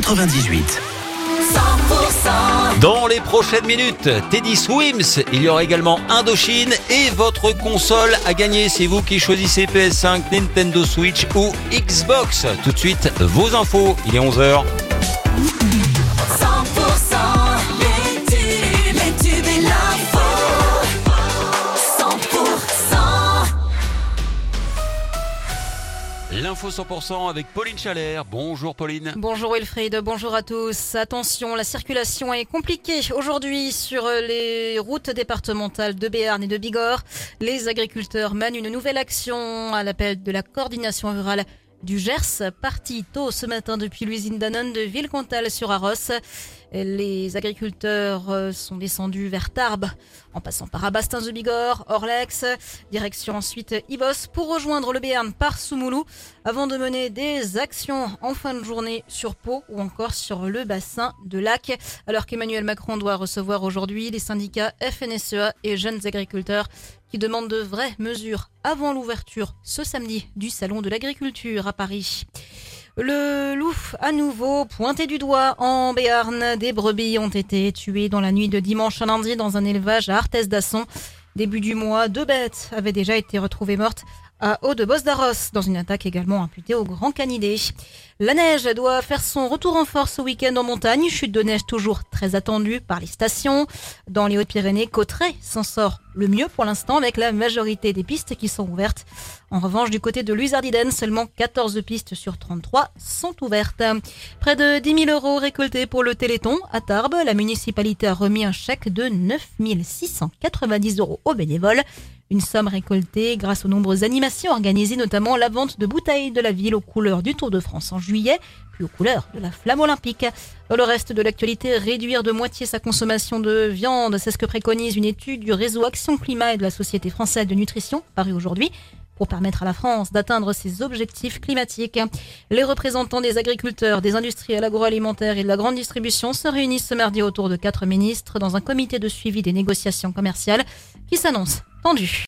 98. Dans les prochaines minutes, Teddy Swims, il y aura également Indochine et votre console à gagner. C'est vous qui choisissez PS5, Nintendo Switch ou Xbox. Tout de suite, vos infos. Il est 11h. L'info 100% avec Pauline. Bonjour Pauline. Bonjour Wilfried, bonjour à tous. Attention, la circulation est compliquée aujourd'hui sur les routes départementales de Béarn et de Bigorre. Les agriculteurs mènent une nouvelle action à l'appel de la coordination rurale du Gers, parti tôt ce matin depuis l'usine Danone de Villecontal sur Arros. Les agriculteurs euh, sont descendus vers Tarbes, en passant par Abastins de Bigorre, Orlex, direction ensuite Ibos pour rejoindre le Béarn par Soumoulou, avant de mener des actions en fin de journée sur Pau ou encore sur le bassin de Lac, alors qu'Emmanuel Macron doit recevoir aujourd'hui les syndicats FNSEA et jeunes agriculteurs qui demandent de vraies mesures avant l'ouverture ce samedi du Salon de l'agriculture à Paris. Le loup, à nouveau, pointé du doigt en Béarn. Des brebis ont été tuées dans la nuit de dimanche à lundi dans un élevage à Arthès d'Asson. Début du mois, deux bêtes avaient déjà été retrouvées mortes à Haut de Bos d'Arros, dans une attaque également imputée au Grand Canidé. La neige doit faire son retour en force ce week-end en montagne. Chute de neige toujours très attendue par les stations. Dans les Hautes-Pyrénées, Cotteret s'en sort le mieux pour l'instant avec la majorité des pistes qui sont ouvertes. En revanche, du côté de Luzardiden, seulement 14 pistes sur 33 sont ouvertes. Près de 10 000 euros récoltés pour le Téléthon à Tarbes. La municipalité a remis un chèque de 9 690 euros aux bénévoles. Une somme récoltée grâce aux nombreuses animations organisées, notamment la vente de bouteilles de la ville aux couleurs du Tour de France en juillet, puis aux couleurs de la flamme olympique. Dans le reste de l'actualité, réduire de moitié sa consommation de viande, c'est ce que préconise une étude du réseau Action Climat et de la Société française de nutrition, parue aujourd'hui pour permettre à la France d'atteindre ses objectifs climatiques. Les représentants des agriculteurs, des industriels agroalimentaires et de la grande distribution se réunissent ce mardi autour de quatre ministres dans un comité de suivi des négociations commerciales qui s'annonce tendu.